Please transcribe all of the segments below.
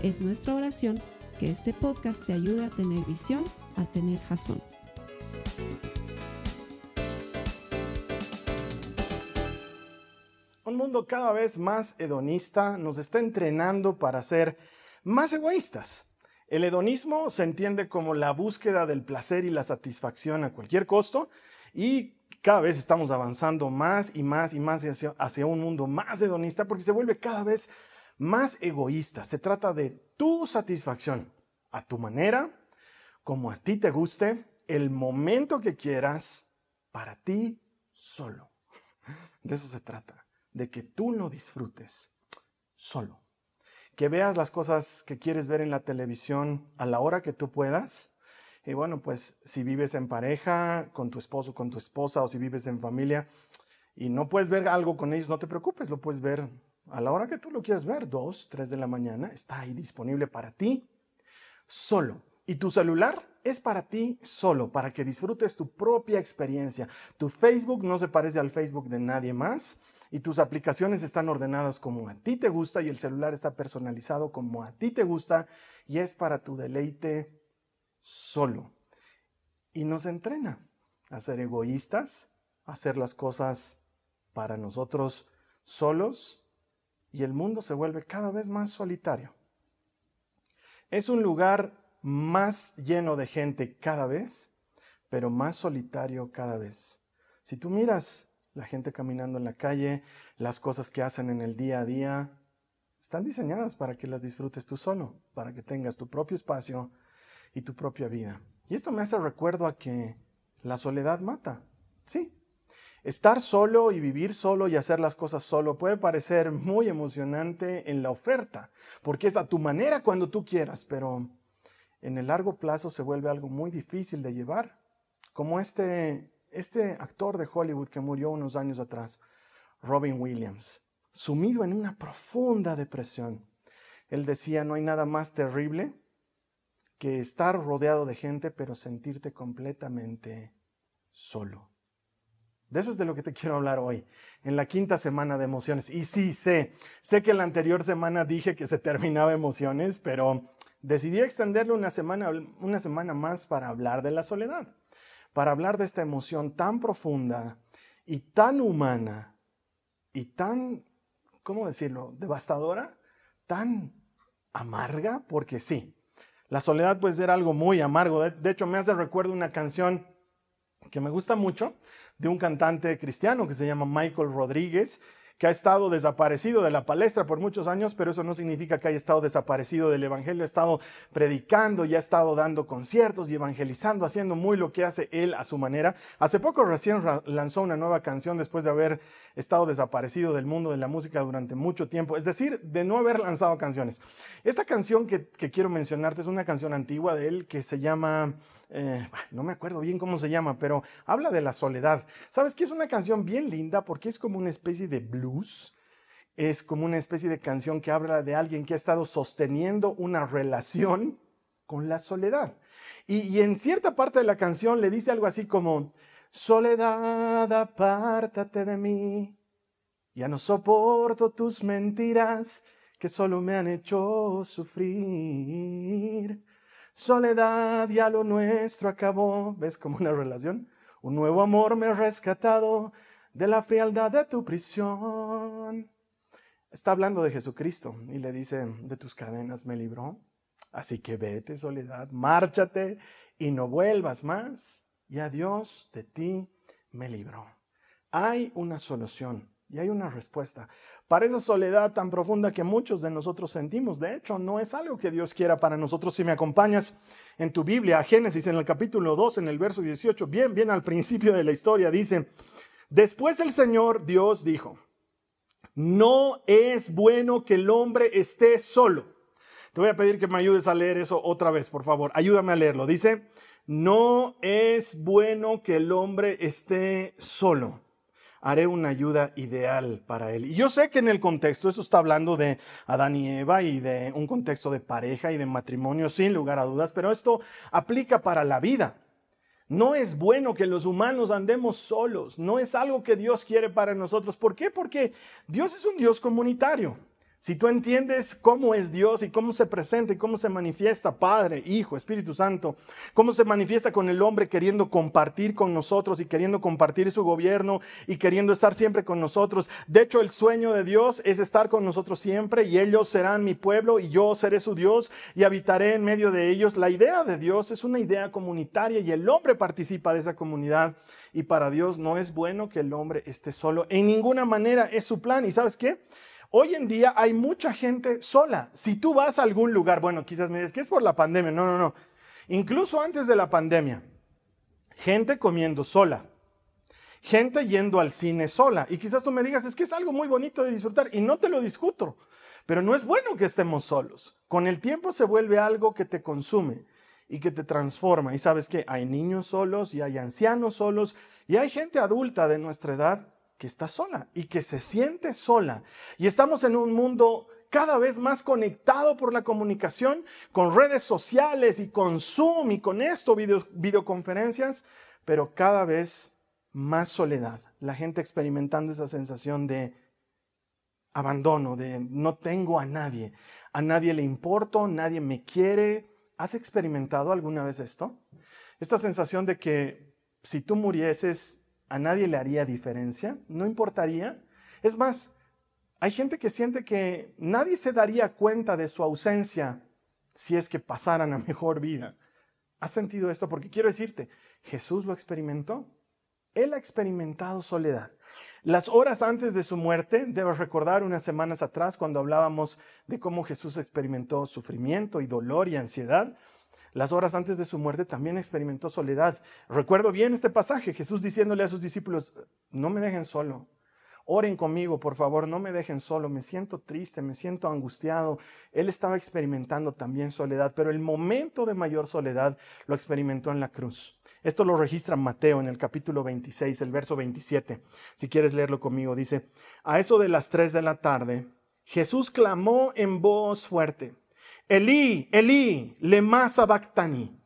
Es nuestra oración que este podcast te ayude a tener visión, a tener jazón. Un mundo cada vez más hedonista nos está entrenando para ser más egoístas. El hedonismo se entiende como la búsqueda del placer y la satisfacción a cualquier costo y cada vez estamos avanzando más y más y más hacia, hacia, un mundo más hedonista porque se vuelve cada vez más egoísta. Se trata de tu satisfacción a tu manera, como a ti te guste, el momento que quieras, para ti solo. De eso se trata, de que tú lo disfrutes solo. Que veas las cosas que quieres ver en la televisión a la hora que tú puedas y bueno, pues si vives en pareja, con tu esposo, con tu esposa, o si vives en familia y no puedes ver algo con ellos, no te preocupes, lo puedes ver a la hora que tú lo quieras ver, dos, tres de la mañana, está ahí disponible para ti solo. Y tu celular es para ti solo, para que disfrutes tu propia experiencia. Tu Facebook no se parece al Facebook de nadie más y tus aplicaciones están ordenadas como a ti te gusta y el celular está personalizado como a ti te gusta y es para tu deleite solo. Y nos entrena a ser egoístas, a hacer las cosas para nosotros solos, y el mundo se vuelve cada vez más solitario. Es un lugar más lleno de gente cada vez, pero más solitario cada vez. Si tú miras la gente caminando en la calle, las cosas que hacen en el día a día, están diseñadas para que las disfrutes tú solo, para que tengas tu propio espacio, y tu propia vida. Y esto me hace recuerdo a que la soledad mata. Sí. Estar solo y vivir solo y hacer las cosas solo puede parecer muy emocionante en la oferta, porque es a tu manera cuando tú quieras, pero en el largo plazo se vuelve algo muy difícil de llevar, como este, este actor de Hollywood que murió unos años atrás, Robin Williams, sumido en una profunda depresión. Él decía, no hay nada más terrible que estar rodeado de gente, pero sentirte completamente solo. De eso es de lo que te quiero hablar hoy, en la quinta semana de emociones. Y sí, sé, sé que la anterior semana dije que se terminaba emociones, pero decidí extenderle una semana, una semana más para hablar de la soledad, para hablar de esta emoción tan profunda y tan humana y tan, ¿cómo decirlo?, devastadora, tan amarga, porque sí, la soledad puede ser algo muy amargo. De, hecho, me hace recuerdo una canción que me gusta mucho de un cantante cristiano que se llama Michael Rodríguez que ha estado desaparecido de la palestra por muchos años, pero eso no significa que haya estado desaparecido del Evangelio, ha estado predicando y ha estado dando conciertos y evangelizando, haciendo muy lo que hace él a su manera. Hace poco recién lanzó una nueva canción después de haber estado desaparecido del mundo de la música durante mucho tiempo, es decir, de no haber lanzado canciones. Esta canción que, que quiero mencionarte es una canción antigua de él que se llama... Eh, no me acuerdo bien cómo se llama, pero habla de la soledad. ¿Sabes que es una canción bien linda porque es como una especie de blues? Es como una especie de canción que habla de alguien que ha estado sosteniendo una relación con la soledad. Y, y en cierta parte de la canción le dice algo así como, soledad, apártate de mí, ya no soporto tus mentiras que solo me han hecho sufrir. Soledad ya lo nuestro acabó. ¿Ves como una relación? Un nuevo amor me ha rescatado de la frialdad de tu prisión. Está hablando de Jesucristo y le dice, de tus cadenas me libró. Así que vete, soledad, márchate y no vuelvas más. Y a Dios de ti me libró. Hay una solución y hay una respuesta para esa soledad tan profunda que muchos de nosotros sentimos. De hecho, no es algo que Dios quiera para nosotros. Si me acompañas en tu Biblia, a Génesis, en el capítulo 2, en el verso 18, bien, bien al principio de la historia, dice, después el Señor Dios dijo, no es bueno que el hombre esté solo. Te voy a pedir que me ayudes a leer eso otra vez, por favor. Ayúdame a leerlo. Dice, no es bueno que el hombre esté solo. Haré una ayuda ideal para él. Y yo sé que en el contexto, eso está hablando de Adán y Eva y de un contexto de pareja y de matrimonio, sin lugar a dudas, pero esto aplica para la vida. No es bueno que los humanos andemos solos, no es algo que Dios quiere para nosotros. ¿Por qué? Porque Dios es un Dios comunitario. Si tú entiendes cómo es Dios y cómo se presenta y cómo se manifiesta Padre, Hijo, Espíritu Santo, cómo se manifiesta con el hombre queriendo compartir con nosotros y queriendo compartir su gobierno y queriendo estar siempre con nosotros. De hecho, el sueño de Dios es estar con nosotros siempre y ellos serán mi pueblo y yo seré su Dios y habitaré en medio de ellos. La idea de Dios es una idea comunitaria y el hombre participa de esa comunidad y para Dios no es bueno que el hombre esté solo. En ninguna manera es su plan. ¿Y sabes qué? Hoy en día hay mucha gente sola. Si tú vas a algún lugar, bueno, quizás me dices que es por la pandemia. No, no, no. Incluso antes de la pandemia, gente comiendo sola, gente yendo al cine sola. Y quizás tú me digas, es que es algo muy bonito de disfrutar y no te lo discuto. Pero no es bueno que estemos solos. Con el tiempo se vuelve algo que te consume y que te transforma. Y sabes que hay niños solos y hay ancianos solos y hay gente adulta de nuestra edad que está sola y que se siente sola. Y estamos en un mundo cada vez más conectado por la comunicación, con redes sociales y con Zoom y con esto, videoconferencias, pero cada vez más soledad. La gente experimentando esa sensación de abandono, de no tengo a nadie, a nadie le importo, nadie me quiere. ¿Has experimentado alguna vez esto? Esta sensación de que si tú murieses a nadie le haría diferencia, no importaría. Es más, hay gente que siente que nadie se daría cuenta de su ausencia si es que pasaran a mejor vida. ¿Has sentido esto? Porque quiero decirte, Jesús lo experimentó. Él ha experimentado soledad. Las horas antes de su muerte, debes recordar unas semanas atrás cuando hablábamos de cómo Jesús experimentó sufrimiento y dolor y ansiedad, las horas antes de su muerte también experimentó soledad. Recuerdo bien este pasaje, Jesús diciéndole a sus discípulos, no me dejen solo, oren conmigo, por favor, no me dejen solo, me siento triste, me siento angustiado. Él estaba experimentando también soledad, pero el momento de mayor soledad lo experimentó en la cruz. Esto lo registra Mateo en el capítulo 26, el verso 27. Si quieres leerlo conmigo, dice, a eso de las 3 de la tarde, Jesús clamó en voz fuerte. Elí, Elí, lema sabactani,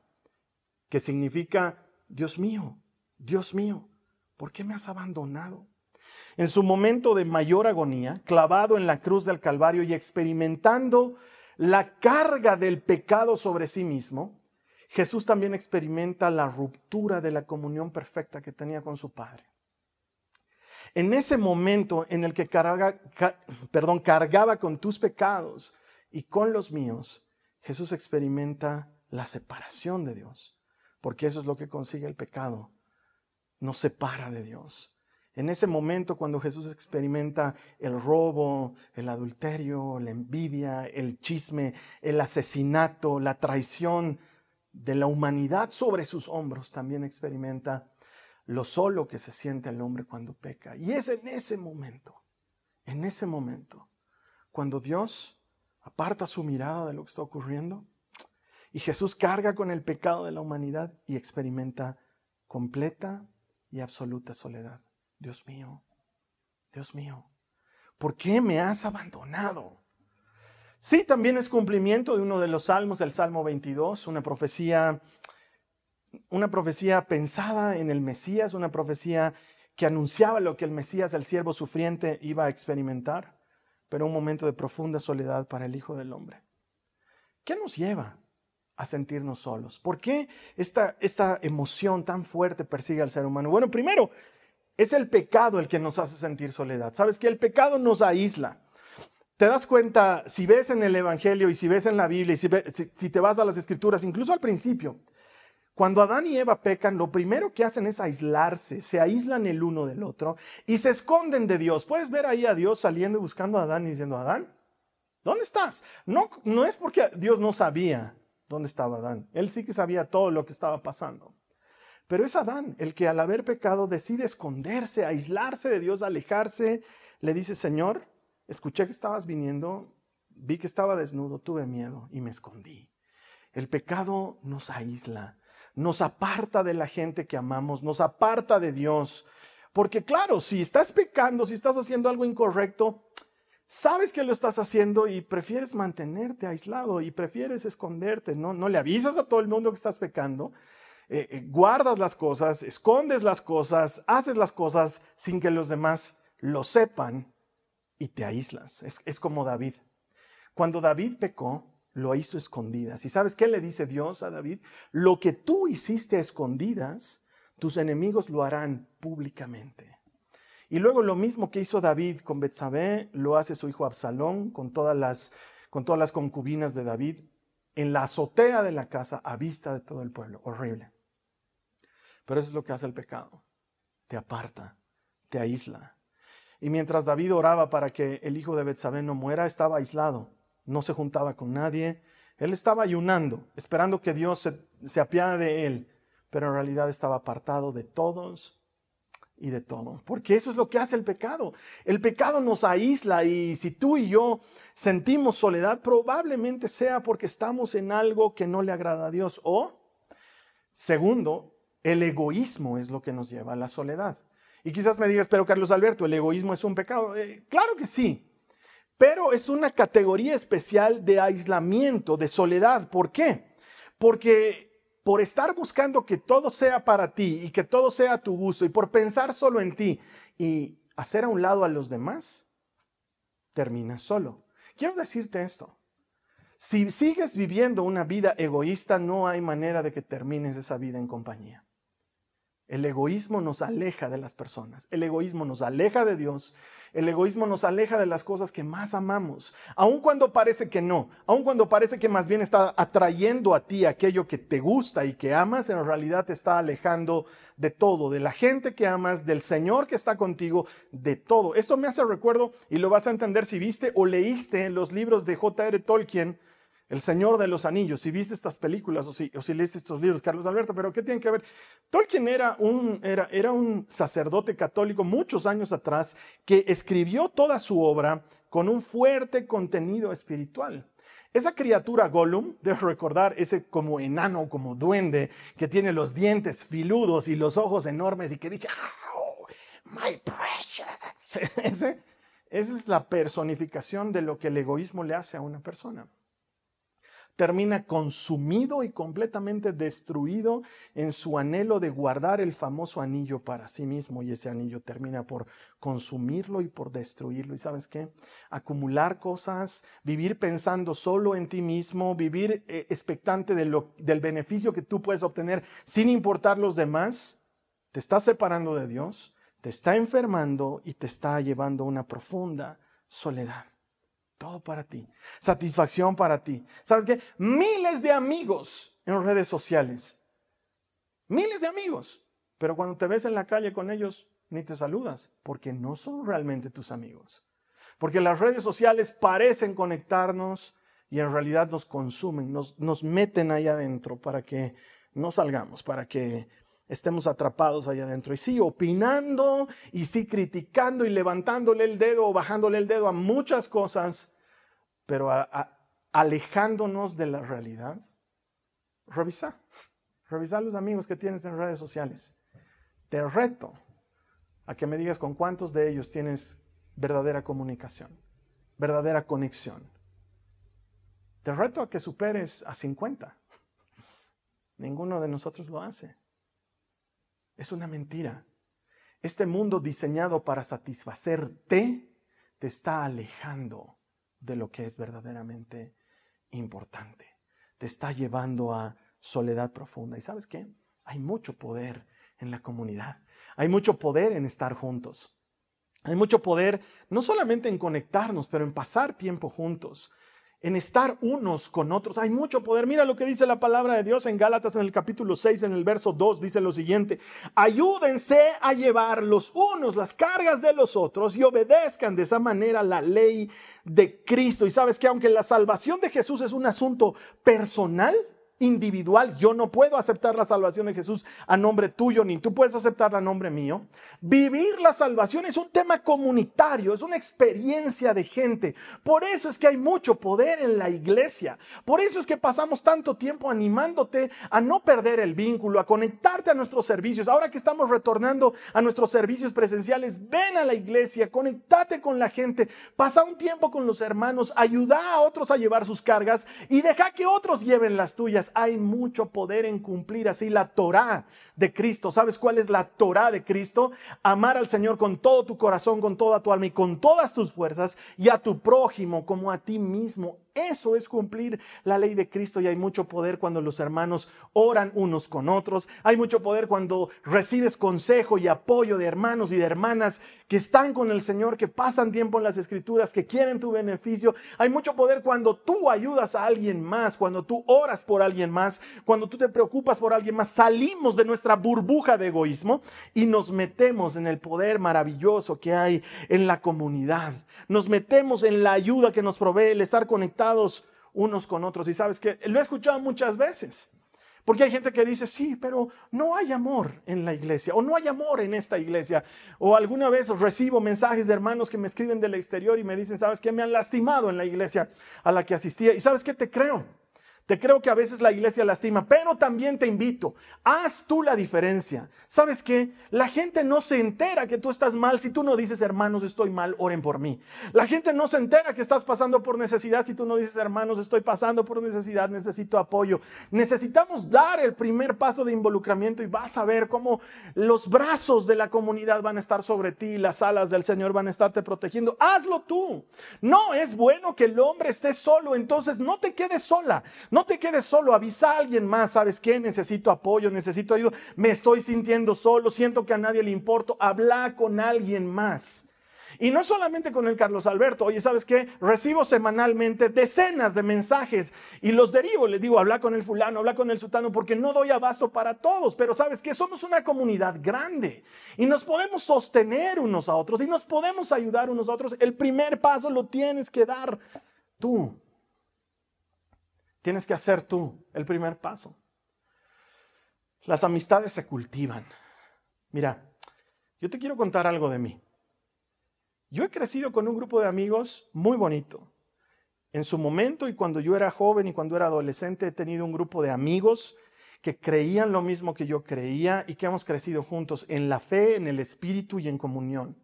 que significa, Dios mío, Dios mío, ¿por qué me has abandonado? En su momento de mayor agonía, clavado en la cruz del Calvario y experimentando la carga del pecado sobre sí mismo, Jesús también experimenta la ruptura de la comunión perfecta que tenía con su Padre. En ese momento en el que perdón, cargaba con tus pecados, y con los míos, Jesús experimenta la separación de Dios, porque eso es lo que consigue el pecado, nos separa de Dios. En ese momento cuando Jesús experimenta el robo, el adulterio, la envidia, el chisme, el asesinato, la traición de la humanidad sobre sus hombros, también experimenta lo solo que se siente el hombre cuando peca. Y es en ese momento, en ese momento, cuando Dios aparta su mirada de lo que está ocurriendo y Jesús carga con el pecado de la humanidad y experimenta completa y absoluta soledad. Dios mío, Dios mío, ¿por qué me has abandonado? Sí, también es cumplimiento de uno de los salmos, del Salmo 22, una profecía, una profecía pensada en el Mesías, una profecía que anunciaba lo que el Mesías, el siervo sufriente, iba a experimentar pero un momento de profunda soledad para el Hijo del Hombre. ¿Qué nos lleva a sentirnos solos? ¿Por qué esta, esta emoción tan fuerte persigue al ser humano? Bueno, primero, es el pecado el que nos hace sentir soledad. ¿Sabes que el pecado nos aísla? Te das cuenta, si ves en el Evangelio y si ves en la Biblia y si, si te vas a las Escrituras, incluso al principio, cuando Adán y Eva pecan, lo primero que hacen es aislarse, se aíslan el uno del otro y se esconden de Dios. Puedes ver ahí a Dios saliendo y buscando a Adán y diciendo, Adán, ¿dónde estás? No, no es porque Dios no sabía dónde estaba Adán. Él sí que sabía todo lo que estaba pasando. Pero es Adán el que al haber pecado decide esconderse, aislarse de Dios, alejarse. Le dice, Señor, escuché que estabas viniendo, vi que estaba desnudo, tuve miedo y me escondí. El pecado nos aísla, nos aparta de la gente que amamos, nos aparta de Dios. Porque claro, si estás pecando, si estás haciendo algo incorrecto, sabes que lo estás haciendo y prefieres mantenerte aislado y prefieres esconderte, no, le avisas a todo el mundo que estás pecando, eh, eh, guardas las cosas, escondes las cosas, haces las cosas sin que los demás lo sepan y te aíslas. Es como David. Cuando David pecó, lo hizo escondidas. ¿Y sabes qué le dice Dios a David? Lo que tú hiciste escondidas, tus enemigos lo harán públicamente. Y luego lo mismo que hizo David con Betsabé, lo hace su hijo Absalón con todas las, con todas las concubinas de David en la azotea de la casa a vista de todo el pueblo. Horrible. Pero eso es lo que hace el pecado. Te aparta, te aísla. Y mientras David oraba para que el hijo de Betsabé no muera, estaba aislado no se juntaba con nadie. Él estaba ayunando, esperando que Dios se, se apiade de él, pero en realidad estaba apartado de todos y de todo. Porque eso es lo que hace el pecado. El pecado nos aísla y si tú y yo sentimos soledad, probablemente sea porque estamos en algo que no le agrada a Dios. O, segundo, el egoísmo es lo que nos lleva a la soledad. Y quizás me digas, pero Carlos Alberto, ¿el egoísmo es un pecado? Eh, claro que sí pero es una categoría especial de aislamiento, de soledad. ¿Por qué? Porque por estar buscando que todo sea para ti y que todo sea a tu gusto y por pensar solo en ti y hacer a un lado a los demás, terminas solo. Quiero decirte esto. Si sigues viviendo una vida egoísta, no hay manera de que termines esa vida en compañía. El egoísmo nos aleja de las personas, el egoísmo nos aleja de Dios, el egoísmo nos aleja de las cosas que más amamos, aun cuando parece que no, aun cuando parece que más bien está atrayendo a ti aquello que te gusta y que amas, en realidad te está alejando de todo, de la gente que amas, del Señor que está contigo, de todo. Esto me hace recuerdo y lo vas a entender si viste o leíste los libros de J.R. Tolkien, el Señor de los Anillos, si viste estas películas o si, o si leíste estos libros, Carlos Alberto, pero ¿qué tienen que ver? Tolkien era un, era, era un sacerdote católico muchos años atrás que escribió toda su obra con un fuerte contenido espiritual. Esa criatura Gollum, debes recordar, ese como enano, como duende, que tiene los dientes filudos y los ojos enormes y que dice, oh, my precious. esa es la personificación de lo que el egoísmo le hace a una persona termina consumido y completamente destruido en su anhelo de guardar el famoso anillo para sí mismo y ese anillo termina por consumirlo y por destruirlo. ¿Y sabes qué? Acumular cosas, vivir pensando solo en ti mismo, vivir eh, expectante del beneficio que tú puedes obtener sin importar los demás, te está separando de Dios, te está enfermando y te está llevando a una profunda soledad. Todo para ti. Satisfacción para ti. ¿Sabes qué? Miles de amigos en redes sociales. Miles de amigos. Pero cuando te ves en la calle con ellos, ni te saludas, porque no son realmente tus amigos. Porque las redes sociales parecen conectarnos y en realidad nos consumen, nos, nos meten ahí adentro para que no salgamos, para que estemos atrapados allá adentro. Y sí, opinando y sí, criticando y levantándole el dedo o bajándole el dedo a muchas cosas pero alejándonos de la realidad, revisa, revisa los amigos que tienes en redes sociales. Te reto a que me digas con cuántos de ellos tienes verdadera comunicación, verdadera conexión. Te reto a que superes a 50. Ninguno de nosotros lo hace. Es una mentira. Este mundo diseñado para satisfacerte te está alejando de lo que es verdaderamente importante. Te está llevando a soledad profunda. ¿Y sabes qué? Hay mucho poder en la comunidad. Hay mucho poder en estar juntos. Hay mucho poder no solamente en conectarnos, pero en pasar tiempo juntos en estar unos con otros. Hay mucho poder. Mira lo que dice la palabra de Dios en Gálatas en el capítulo 6, en el verso 2, dice lo siguiente, ayúdense a llevar los unos las cargas de los otros y obedezcan de esa manera la ley de Cristo. Y sabes que aunque la salvación de Jesús es un asunto personal, individual. Yo no puedo aceptar la salvación de Jesús a nombre tuyo, ni tú puedes aceptarla a nombre mío. Vivir la salvación es un tema comunitario, es una experiencia de gente. Por eso es que hay mucho poder en la iglesia. Por eso es que pasamos tanto tiempo animándote a no perder el vínculo, a conectarte a nuestros servicios. Ahora que estamos retornando a nuestros servicios presenciales, ven a la iglesia, conectate con la gente, pasa un tiempo con los hermanos, ayuda a otros a llevar sus cargas y deja que otros lleven las tuyas hay mucho poder en cumplir así la Torah de Cristo. ¿Sabes cuál es la Torah de Cristo? Amar al Señor con todo tu corazón, con toda tu alma y con todas tus fuerzas y a tu prójimo como a ti mismo. Eso es cumplir la ley de Cristo y hay mucho poder cuando los hermanos oran unos con otros. Hay mucho poder cuando recibes consejo y apoyo de hermanos y de hermanas que están con el Señor, que pasan tiempo en las escrituras, que quieren tu beneficio. Hay mucho poder cuando tú ayudas a alguien más, cuando tú oras por alguien más, cuando tú te preocupas por alguien más. Salimos de nuestra burbuja de egoísmo y nos metemos en el poder maravilloso que hay en la comunidad. Nos metemos en la ayuda que nos provee el estar unos con otros. Y sabes que lo he escuchado muchas veces. Porque hay gente que dice, sí, pero no hay amor en la iglesia, o no hay amor en esta iglesia. O alguna vez recibo mensajes de hermanos que me escriben del exterior y me dicen, ¿sabes qué? Me han lastimado en la iglesia a la que asistía. Y sabes qué? Te creo. Te creo que a veces la iglesia lastima, pero también te invito, haz tú la diferencia. ¿Sabes qué? La gente no se entera que tú estás mal si tú no dices, hermanos, estoy mal, oren por mí. La gente no se entera que estás pasando por necesidad si tú no dices, hermanos, estoy pasando por necesidad, necesito apoyo. Necesitamos dar el primer paso de involucramiento y vas a ver cómo los brazos de la comunidad van a estar sobre ti, las alas del Señor van a estarte protegiendo. Hazlo tú. No es bueno que el hombre esté solo, entonces no te quedes sola. No te quedes solo, avisa a alguien más, ¿sabes qué? Necesito apoyo, necesito ayuda, me estoy sintiendo solo, siento que a nadie le importo, habla con alguien más. Y no solamente con el Carlos Alberto, oye, ¿sabes qué? Recibo semanalmente decenas de mensajes y los derivo, les digo, habla con el fulano, habla con el sultano, porque no doy abasto para todos, pero ¿sabes qué? Somos una comunidad grande y nos podemos sostener unos a otros y nos podemos ayudar unos a otros. El primer paso lo tienes que dar tú. Tienes que hacer tú el primer paso. Las amistades se cultivan. Mira, yo te quiero contar algo de mí. Yo he crecido con un grupo de amigos muy bonito. En su momento y cuando yo era joven y cuando era adolescente he tenido un grupo de amigos que creían lo mismo que yo creía y que hemos crecido juntos en la fe, en el espíritu y en comunión.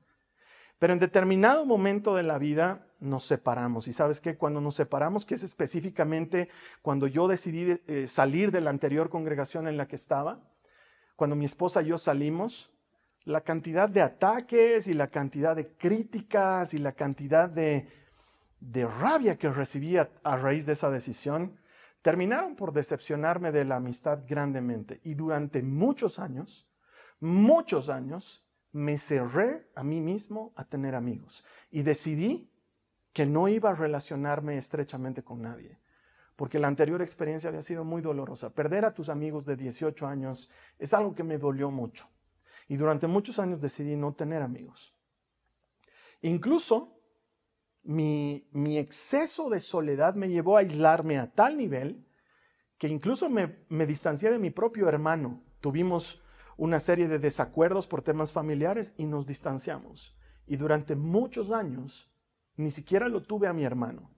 Pero en determinado momento de la vida nos separamos. Y sabes que cuando nos separamos, que es específicamente cuando yo decidí eh, salir de la anterior congregación en la que estaba, cuando mi esposa y yo salimos, la cantidad de ataques y la cantidad de críticas y la cantidad de, de rabia que recibía a raíz de esa decisión, terminaron por decepcionarme de la amistad grandemente. Y durante muchos años, muchos años, me cerré a mí mismo a tener amigos y decidí que no iba a relacionarme estrechamente con nadie, porque la anterior experiencia había sido muy dolorosa. Perder a tus amigos de 18 años es algo que me dolió mucho y durante muchos años decidí no tener amigos. Incluso mi, exceso de soledad me llevó a aislarme a tal nivel que incluso me distancié de mi propio hermano. Tuvimos una serie de desacuerdos por temas familiares y nos distanciamos. Y durante muchos años ni siquiera lo tuve a mi hermano.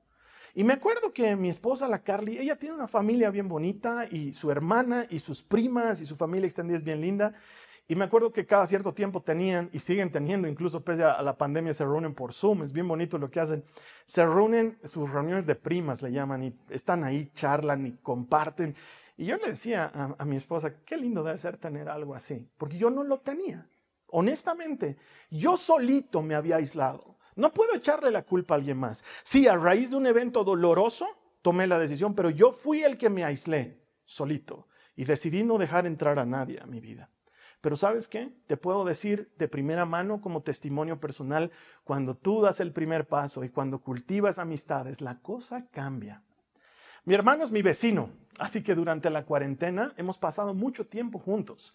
Y me acuerdo que mi esposa, la Carly, ella tiene una familia bien bonita y su hermana y sus primas y su familia extendida es bien linda. Y me acuerdo que cada cierto tiempo tenían y siguen teniendo, incluso pese a la pandemia, se reúnen por Zoom. Es bien bonito lo que hacen. Se reúnen, sus reuniones de primas le llaman, y están ahí, charlan y comparten. Y yo le decía a, mi esposa, qué lindo debe ser tener algo así, porque yo no lo tenía. Honestamente, yo solito me había aislado. No puedo echarle la culpa a alguien más. Sí, a raíz de un evento doloroso, tomé la decisión, pero yo fui el que me aislé solito y decidí no dejar entrar a nadie a mi vida. Pero sabes qué? Te puedo decir de primera mano como testimonio personal, cuando tú das el primer paso y cuando cultivas amistades, la cosa cambia. Mi hermano es mi vecino, así que durante la cuarentena hemos pasado mucho tiempo juntos.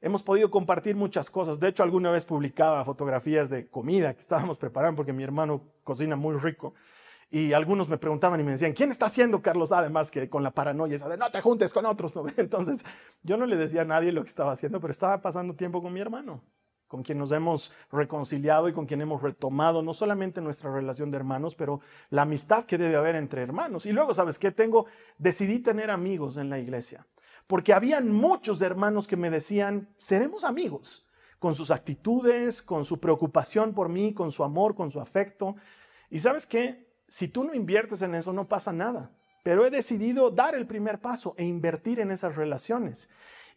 Hemos podido compartir muchas cosas. De hecho, alguna vez publicaba fotografías de comida que estábamos preparando porque mi hermano cocina muy rico. Y algunos me preguntaban y me decían, ¿quién está haciendo Carlos? Además que con la paranoia esa de no te juntes con otros. Entonces yo no le decía a nadie lo que estaba haciendo, pero estaba pasando tiempo con mi hermano, con quien nos hemos reconciliado y con quien hemos retomado no solamente nuestra relación de hermanos, pero la amistad que debe haber entre hermanos. Y luego, ¿sabes qué? Tengo, decidí tener amigos en la iglesia, porque habían muchos hermanos que me decían, seremos amigos con sus actitudes, con su preocupación por mí, con su amor, con su afecto. Y sabes qué? si tú no inviertes en eso, no pasa nada. Pero he decidido dar el primer paso e invertir en esas relaciones.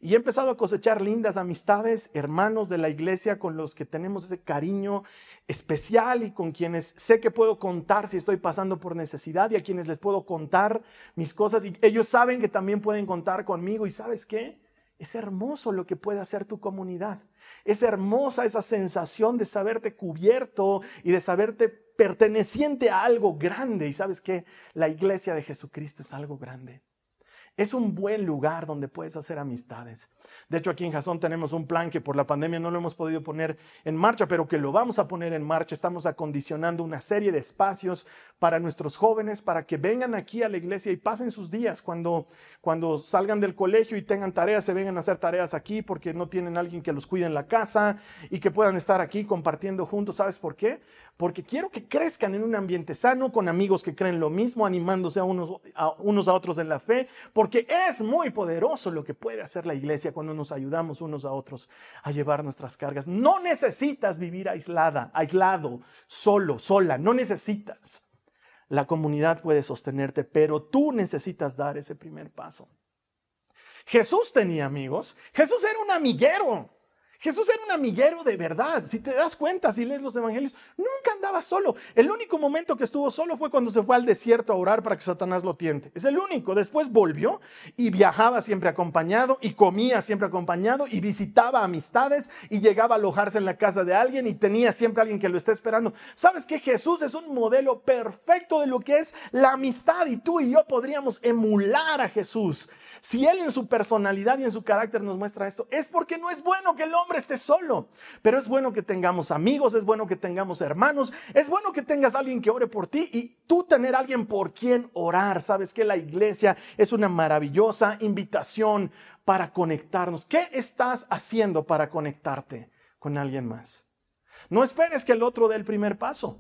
Y he empezado a cosechar lindas amistades, hermanos de la iglesia con los que tenemos ese cariño especial y con quienes sé que puedo contar si estoy pasando por necesidad y a quienes les puedo contar mis cosas. Y ellos saben que también pueden contar conmigo. ¿Y sabes qué? Es hermoso lo que puede hacer tu comunidad. Es hermosa esa sensación de saberte cubierto y de saberte perteneciente a algo grande. Y sabes que la iglesia de Jesucristo es algo grande. Es un buen lugar donde puedes hacer amistades. De hecho, aquí en Jason tenemos un plan que por la pandemia no lo hemos podido poner en marcha, pero que lo vamos a poner en marcha. Estamos acondicionando una serie de espacios para nuestros jóvenes, para que vengan aquí a la iglesia y pasen sus días cuando, cuando salgan del colegio y tengan tareas, se vengan a hacer tareas aquí porque no tienen alguien que los cuide en la casa y que puedan estar aquí compartiendo juntos. ¿Sabes por qué? Porque quiero que crezcan en un ambiente sano, con amigos que creen lo mismo, animándose a unos a, unos a otros en la fe porque es muy poderoso lo que puede hacer la iglesia cuando nos ayudamos unos a otros a llevar nuestras cargas. No necesitas vivir aislada, aislado, solo, sola, no necesitas. La comunidad puede sostenerte, pero tú necesitas dar ese primer paso. Jesús tenía amigos, Jesús era un amiguero. Jesús era un amiguero de verdad. Si te das cuenta, si lees los evangelios, nunca andaba solo. El único momento que estuvo solo fue cuando se fue al desierto a orar para que Satanás lo tiente. Es el único. Después volvió y viajaba siempre acompañado y comía siempre acompañado y visitaba amistades y llegaba a alojarse en la casa de alguien y tenía siempre alguien que lo esté esperando. ¿Sabes que Jesús es un modelo perfecto de lo que es la amistad y tú y yo podríamos emular a Jesús? Si Él en su personalidad y en su carácter nos muestra esto, es porque no es bueno que el hombre esté solo, pero es bueno que tengamos amigos, es bueno que tengamos hermanos, es bueno que tengas alguien que ore por ti y tú tener alguien por quien orar. Sabes que la iglesia es una maravillosa invitación para conectarnos. ¿Qué estás haciendo para conectarte con alguien más? No esperes que el otro dé el primer paso.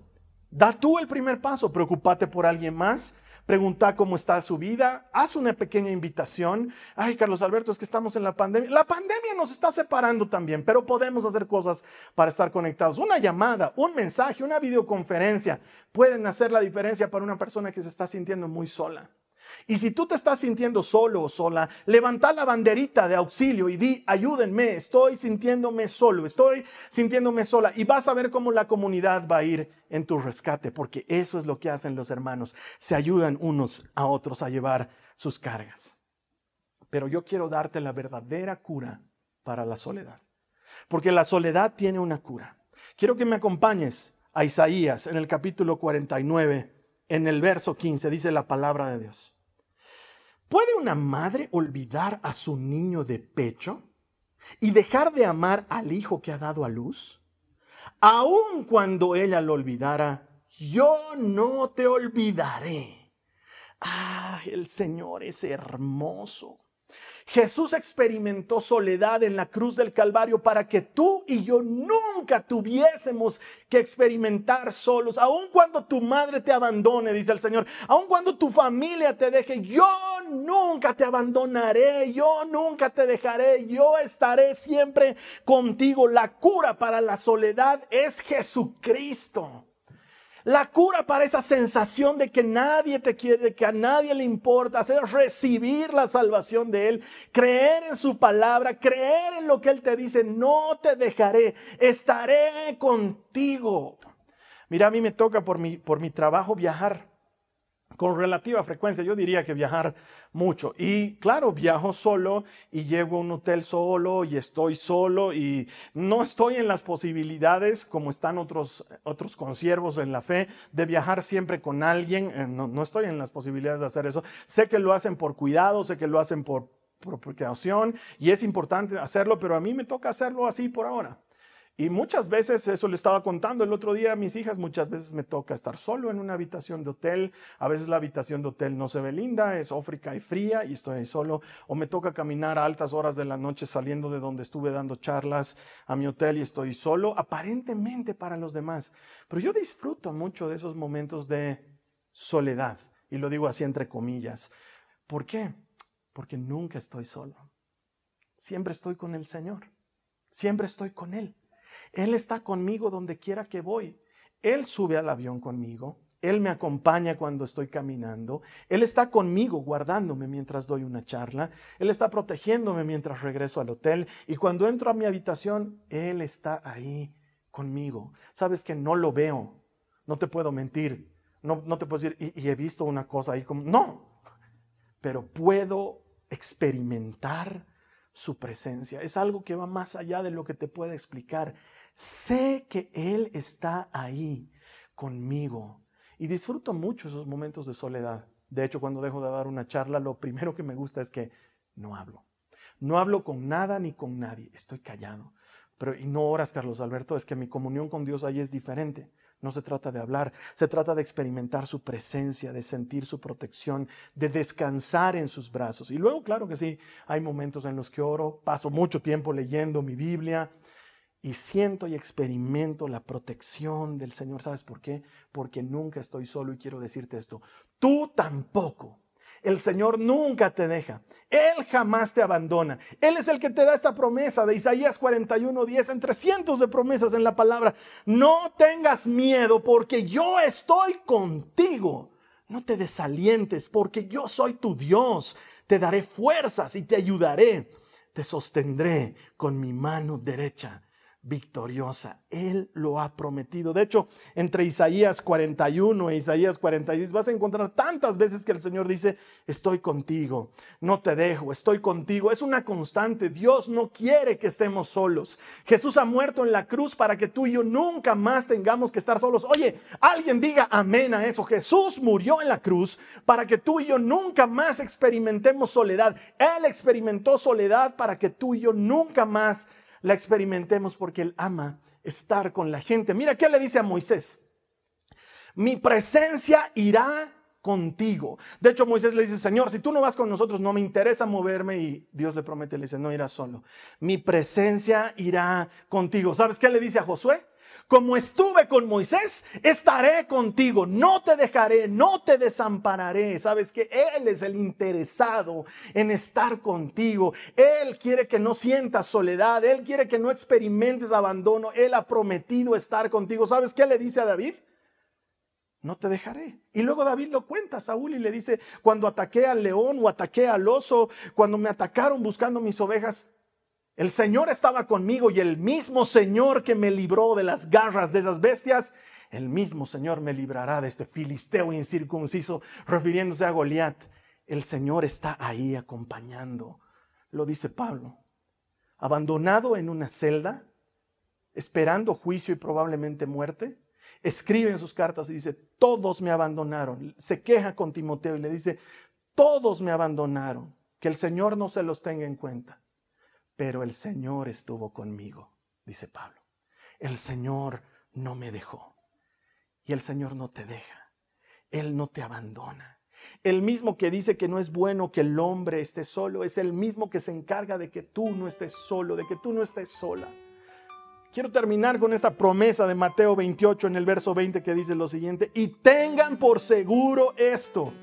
Da tú el primer paso, preocúpate por alguien más pregunta cómo está su vida, haz una pequeña invitación. Ay, Carlos Alberto, es que estamos en la pandemia. La pandemia nos está separando también, pero podemos hacer cosas para estar conectados. Una llamada, un mensaje, una videoconferencia pueden hacer la diferencia para una persona que se está sintiendo muy sola. Y si tú te estás sintiendo solo o sola, levanta la banderita de auxilio y di, ayúdenme, estoy sintiéndome solo, estoy sintiéndome sola. Y vas a ver cómo la comunidad va a ir en tu rescate, porque eso es lo que hacen los hermanos. Se ayudan unos a otros a llevar sus cargas. Pero yo quiero darte la verdadera cura para la soledad, porque la soledad tiene una cura. Quiero que me acompañes a Isaías en el capítulo 49, en el verso 15, dice la palabra de Dios. ¿Puede una madre olvidar a su niño de pecho y dejar de amar al hijo que ha dado a luz? Aun cuando ella lo olvidara, yo no te olvidaré. Ah, el Señor es hermoso. Jesús experimentó soledad en la cruz del Calvario para que tú y yo nunca tuviésemos que experimentar solos. Aun cuando tu madre te abandone, dice el Señor, aun cuando tu familia te deje, yo nunca te abandonaré, yo nunca te dejaré, yo estaré siempre contigo. La cura para la soledad es Jesucristo. La cura para esa sensación de que nadie te quiere, que a nadie le importa, hacer recibir la salvación de Él, creer en su palabra, creer en lo que Él te dice, no te dejaré, estaré contigo. Mira, a mí me toca por mi, por mi trabajo viajar con relativa frecuencia. Yo diría que viajar mucho. Y claro, viajo solo y llego a un hotel solo y estoy solo y no estoy en las posibilidades, como están otros, otros consiervos en la fe, de viajar siempre con alguien. Eh, no, no estoy en las posibilidades de hacer eso. Sé que lo hacen por cuidado, sé que lo hacen por, por precaución y es importante hacerlo, pero a mí me toca hacerlo así por ahora. Y muchas veces, eso le estaba contando el otro día a mis hijas, muchas veces me toca estar solo en una habitación de hotel. A veces la habitación de hotel no se ve linda, es ófrica y fría y estoy solo. O me toca caminar a altas horas de la noche saliendo de donde estuve dando charlas a mi hotel y estoy solo, aparentemente para los demás. Pero yo disfruto mucho de esos momentos de soledad. Y lo digo así entre comillas. ¿Por qué? Porque nunca estoy solo. Siempre estoy con el Señor. Siempre estoy con Él. Él está conmigo donde quiera que voy. Él sube al avión conmigo. Él me acompaña cuando estoy caminando. Él está conmigo guardándome mientras doy una charla. Él está protegiéndome mientras regreso al hotel. Y cuando entro a mi habitación, Él está ahí conmigo. Sabes que no lo veo. No te puedo mentir. No, no te puedo decir, y, y he visto una cosa ahí como... No. Pero puedo experimentar su presencia. Es algo que va más allá de lo que te pueda explicar. Sé que Él está ahí conmigo y disfruto mucho esos momentos de soledad. De hecho, cuando dejo de dar una charla, lo primero que me gusta es que no hablo. No hablo con nada ni con nadie, estoy callado. Pero y no oras, Carlos Alberto, es que mi comunión con Dios ahí es diferente. No se trata de hablar, se trata de experimentar su presencia, de sentir su protección, de descansar en sus brazos. Y luego, claro que sí, hay momentos en los que oro, paso mucho tiempo leyendo mi Biblia, y siento y experimento la protección del Señor. ¿Sabes por qué? Porque nunca estoy solo y quiero decirte esto. Tú tampoco. El Señor nunca te deja. Él jamás te abandona. Él es el que te da esta promesa de Isaías 41, 10, entre cientos de promesas en la palabra. No tengas miedo porque yo estoy contigo. No te desalientes porque yo soy tu Dios. Te daré fuerzas y te ayudaré. Te sostendré con mi mano derecha victoriosa. Él lo ha prometido. De hecho, entre Isaías 41 e Isaías 46 vas a encontrar tantas veces que el Señor dice, estoy contigo, no te dejo, estoy contigo. Es una constante. Dios no quiere que estemos solos. Jesús ha muerto en la cruz para que tú y yo nunca más tengamos que estar solos. Oye, alguien diga amén a eso. Jesús murió en la cruz para que tú y yo nunca más experimentemos soledad. Él experimentó soledad para que tú y yo nunca más la experimentemos porque Él ama estar con la gente. Mira qué le dice a Moisés. Mi presencia irá contigo. De hecho, Moisés le dice, Señor, si tú no vas con nosotros, no me interesa moverme. Y Dios le promete, le dice, no irás solo. Mi presencia irá contigo. ¿Sabes qué le dice a Josué? Como estuve con Moisés, estaré contigo, no te dejaré, no te desampararé. Sabes que Él es el interesado en estar contigo. Él quiere que no sientas soledad, Él quiere que no experimentes abandono. Él ha prometido estar contigo. ¿Sabes qué le dice a David? no te dejaré. Y luego David lo cuenta a Saúl y le dice, cuando ataqué al león o ataqué al oso, cuando me atacaron buscando mis ovejas, el Señor estaba conmigo y el mismo Señor que me libró de las garras de esas bestias, el mismo Señor me librará de este filisteo incircunciso, refiriéndose a Goliat. El Señor está ahí acompañando, lo dice Pablo. Abandonado en una celda, esperando juicio y probablemente muerte, escribe en sus cartas y dice, todos me abandonaron. Se queja con Timoteo y le dice, todos me abandonaron, que el Señor no se los tenga en cuenta. Pero el Señor estuvo conmigo, dice Pablo. El Señor no me dejó. Y el Señor no te deja. Él no te abandona. El mismo que dice que no es bueno que el hombre esté solo, es el mismo que se encarga de que tú no estés solo, de que tú no estés sola. Quiero terminar con esta promesa de Mateo 28 en el verso 20 que dice lo siguiente, y tengan por seguro esto,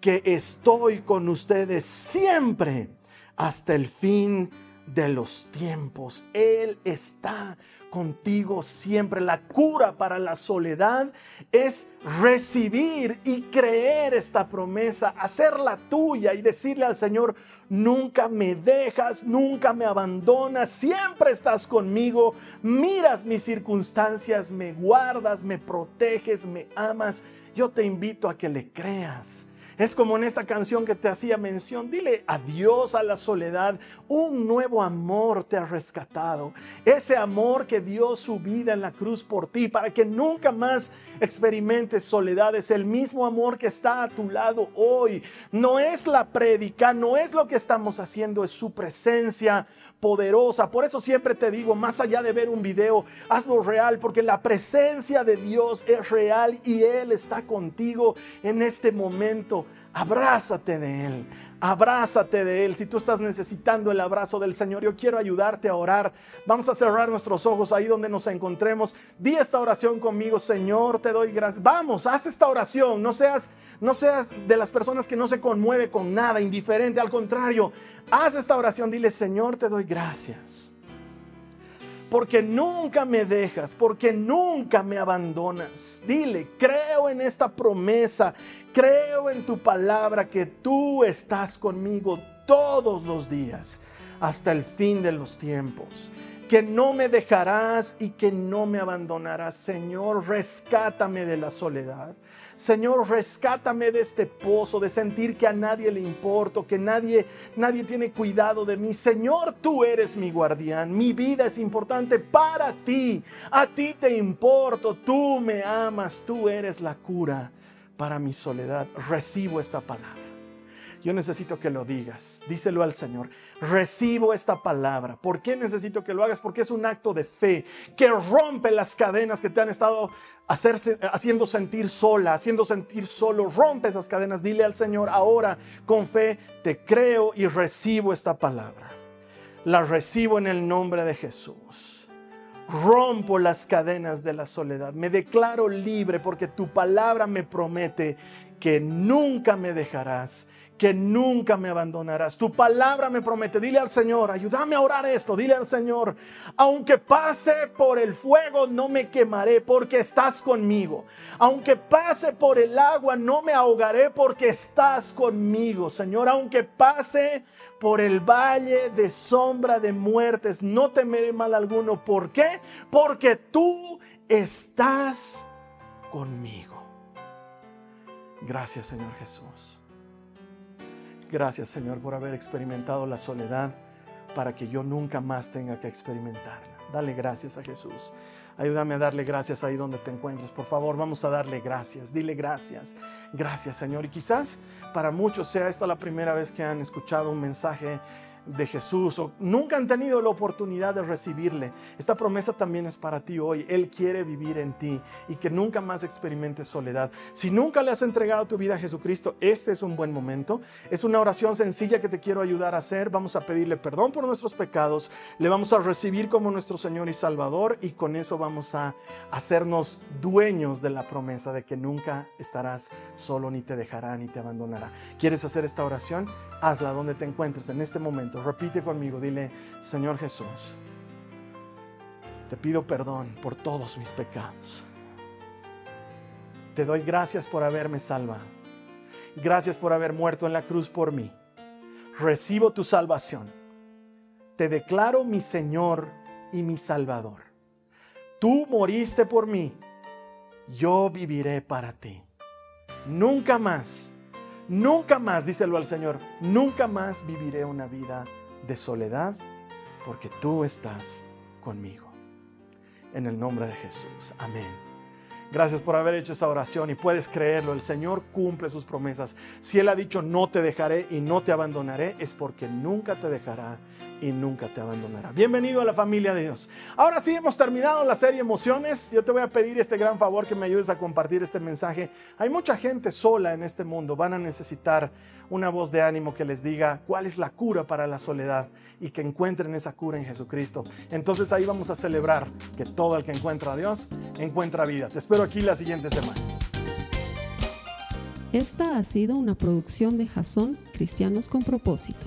que estoy con ustedes siempre hasta el fin de los tiempos. Él está contigo siempre. La cura para la soledad es recibir y creer esta promesa, hacerla tuya y decirle al Señor, nunca me dejas, nunca me abandonas, siempre estás conmigo, miras mis circunstancias, me guardas, me proteges, me amas. Yo te invito a que le creas Es como en esta canción que te hacía mención. Dile adiós a la soledad. Un nuevo amor te ha rescatado. Ese amor que dio su vida en la cruz por ti para que nunca más experimentes soledad. Es el mismo amor que está a tu lado hoy. No es la prédica, no es lo que estamos haciendo, es su presencia poderosa. Por eso siempre te digo, más allá de ver un video, hazlo real, porque la presencia de Dios es real y Él está contigo en este momento. Abrázate de Él, abrázate de Él. Si tú estás necesitando el abrazo del Señor, yo quiero ayudarte a orar. Vamos a cerrar nuestros ojos ahí donde nos encontremos. Di esta oración conmigo, Señor, te doy gracias. Vamos, haz esta oración. No seas, no seas de las personas que no se conmueve con nada, indiferente. Al contrario, haz esta oración. Dile, Señor, te doy gracias porque nunca me dejas, porque nunca me abandonas. Dile, creo en esta promesa, creo en tu palabra que tú estás conmigo todos los días hasta el fin de los tiempos que no me dejarás y que no me abandonarás. Señor, rescátame de la soledad. Señor, rescátame de este pozo, de sentir que a nadie le importo, que nadie, nadie tiene cuidado de mí. Señor, tú eres mi guardián. Mi vida es importante para ti. A ti te importo. Tú me amas. Tú eres la cura para mi soledad. Recibo esta palabra yo necesito que lo digas. Díselo al Señor. Recibo esta palabra. ¿Por qué necesito que lo hagas? Porque es un acto de fe que rompe las cadenas que te han estado haciendo sentir sola, haciendo sentir solo. Rompe esas cadenas. Dile al Señor, ahora con fe te creo y recibo esta palabra. La recibo en el nombre de Jesús. Rompo las cadenas de la soledad. Me declaro libre porque tu palabra me promete que nunca me dejarás que nunca me abandonarás. Tu palabra me promete. Dile al Señor, ayúdame a orar esto. Dile al Señor, aunque pase por el fuego, no me quemaré porque estás conmigo. Aunque pase por el agua, no me ahogaré porque estás conmigo, Señor. Aunque pase por el valle de sombra de muertes, no temeré mal alguno. ¿Por qué? Porque tú estás conmigo. Gracias, Señor Jesús. Gracias Señor por haber experimentado la soledad para que yo nunca más tenga que experimentarla. Dale gracias a Jesús. Ayúdame a darle gracias ahí donde te encuentres. Por favor, vamos a darle gracias. Dile gracias. Gracias Señor. Y quizás para muchos sea esta la primera vez que han escuchado un mensaje de Jesús o nunca han tenido la oportunidad de recibirle, esta promesa también es para ti hoy. Él quiere vivir en ti y que nunca más experimentes soledad. Si nunca le has entregado tu vida a Jesucristo, este es un buen momento. Es una oración sencilla que te quiero ayudar a hacer. Vamos a pedirle perdón por nuestros pecados, le vamos a recibir como nuestro Señor y Salvador y con eso vamos a hacernos dueños de la promesa de que nunca estarás solo, ni te dejará, ni te abandonará. ¿Quieres hacer esta oración? Hazla donde te encuentres en este momento repite conmigo, dile, Señor Jesús, te pido perdón por todos mis pecados. Te doy gracias por haberme salvado. Gracias por haber muerto en la cruz por mí. Recibo tu salvación. Te declaro mi Señor y mi Salvador. Tú moriste por mí. Yo viviré para ti. Nunca más Nunca más, díselo al Señor, nunca más viviré una vida de soledad porque tú estás conmigo. En el nombre de Jesús. Amén. Gracias por haber hecho esa oración y puedes creerlo, el Señor cumple sus promesas. Si Él ha dicho no te dejaré y no te abandonaré, es porque nunca te dejará y nunca te abandonará. Bienvenido a la familia de Dios. Ahora sí, hemos terminado la serie Emociones. Yo te voy a pedir este gran favor que me ayudes a compartir este mensaje. Hay mucha gente sola en este mundo. Van a necesitar una voz de ánimo que les diga cuál es la cura para la soledad y que encuentren esa cura en Jesucristo. Entonces ahí vamos a celebrar que todo el que encuentra a Dios encuentra vida. Te espero aquí la siguiente semana. Esta ha sido una producción de Jason Cristianos con propósito.